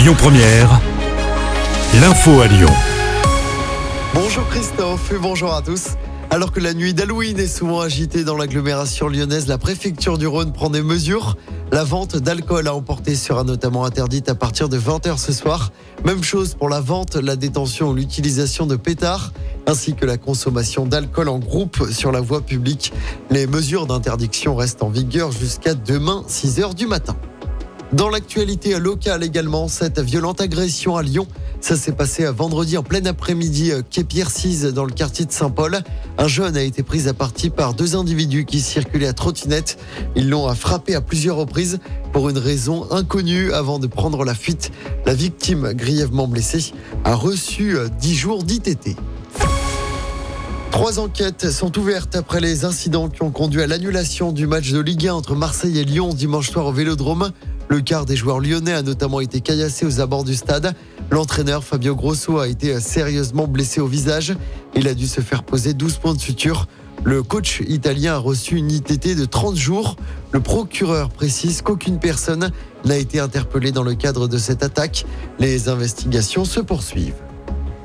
Lyon Première, l'info à Lyon. Bonjour Christophe et bonjour à tous. Alors que la nuit d'Halloween est souvent agitée dans l'agglomération lyonnaise, la préfecture du Rhône prend des mesures. La vente d'alcool à emporter sera notamment interdite à partir de 20h ce soir. Même chose pour la vente, la détention ou l'utilisation de pétards, ainsi que la consommation d'alcool en groupe sur la voie publique. Les mesures d'interdiction restent en vigueur jusqu'à demain 6h du matin. Dans l'actualité locale également, cette violente agression à Lyon. Ça s'est passé vendredi en plein après-midi, euh, quai Pierre 6 dans le quartier de Saint-Paul. Un jeune a été pris à partie par deux individus qui circulaient à trottinette. Ils l'ont frappé à plusieurs reprises pour une raison inconnue avant de prendre la fuite. La victime, grièvement blessée, a reçu 10 euh, jours d'ITT. Trois enquêtes sont ouvertes après les incidents qui ont conduit à l'annulation du match de Ligue 1 entre Marseille et Lyon dimanche soir au Vélodrome. Le quart des joueurs lyonnais a notamment été caillassé aux abords du stade. L'entraîneur Fabio Grosso a été sérieusement blessé au visage. Il a dû se faire poser 12 points de suture. Le coach italien a reçu une ITT de 30 jours. Le procureur précise qu'aucune personne n'a été interpellée dans le cadre de cette attaque. Les investigations se poursuivent.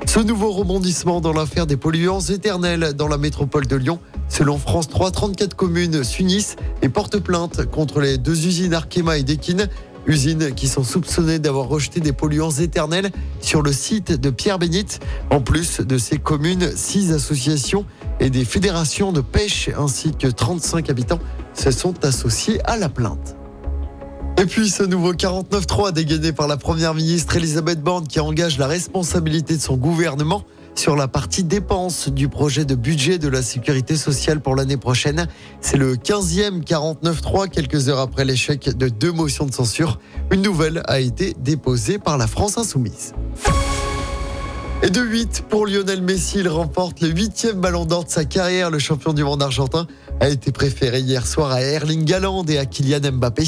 Ce nouveau rebondissement dans l'affaire des polluants éternels dans la métropole de Lyon. Selon France 3, 34 communes s'unissent et portent plainte contre les deux usines Arkema et Dekine. Usines qui sont soupçonnées d'avoir rejeté des polluants éternels sur le site de Pierre Bénite. En plus de ces communes, six associations et des fédérations de pêche ainsi que 35 habitants se sont associés à la plainte. Et puis ce nouveau 49-3 dégainé par la Première ministre Elisabeth Borne qui engage la responsabilité de son gouvernement sur la partie dépenses du projet de budget de la sécurité sociale pour l'année prochaine. C'est le 15e 49-3, quelques heures après l'échec de deux motions de censure. Une nouvelle a été déposée par la France insoumise. Et de 8 pour Lionel Messi, il remporte le huitième ballon d'or de sa carrière. Le champion du monde argentin a été préféré hier soir à Erling Haaland et à Kylian Mbappé.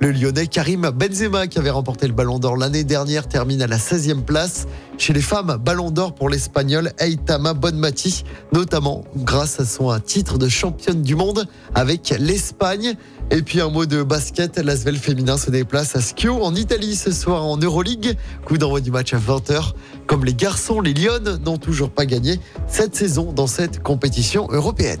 Le Lyonnais Karim Benzema, qui avait remporté le ballon d'or l'année dernière, termine à la 16e place. Chez les femmes, ballon d'or pour l'Espagnol Aitama Bonmati, notamment grâce à son titre de championne du monde avec l'Espagne. Et puis un mot de basket, l'Asvel féminin se déplace à Schio en Italie ce soir en Euroleague. Coup d'envoi du match à 20h. Comme les garçons, les Lyonnes n'ont toujours pas gagné cette saison dans cette compétition européenne.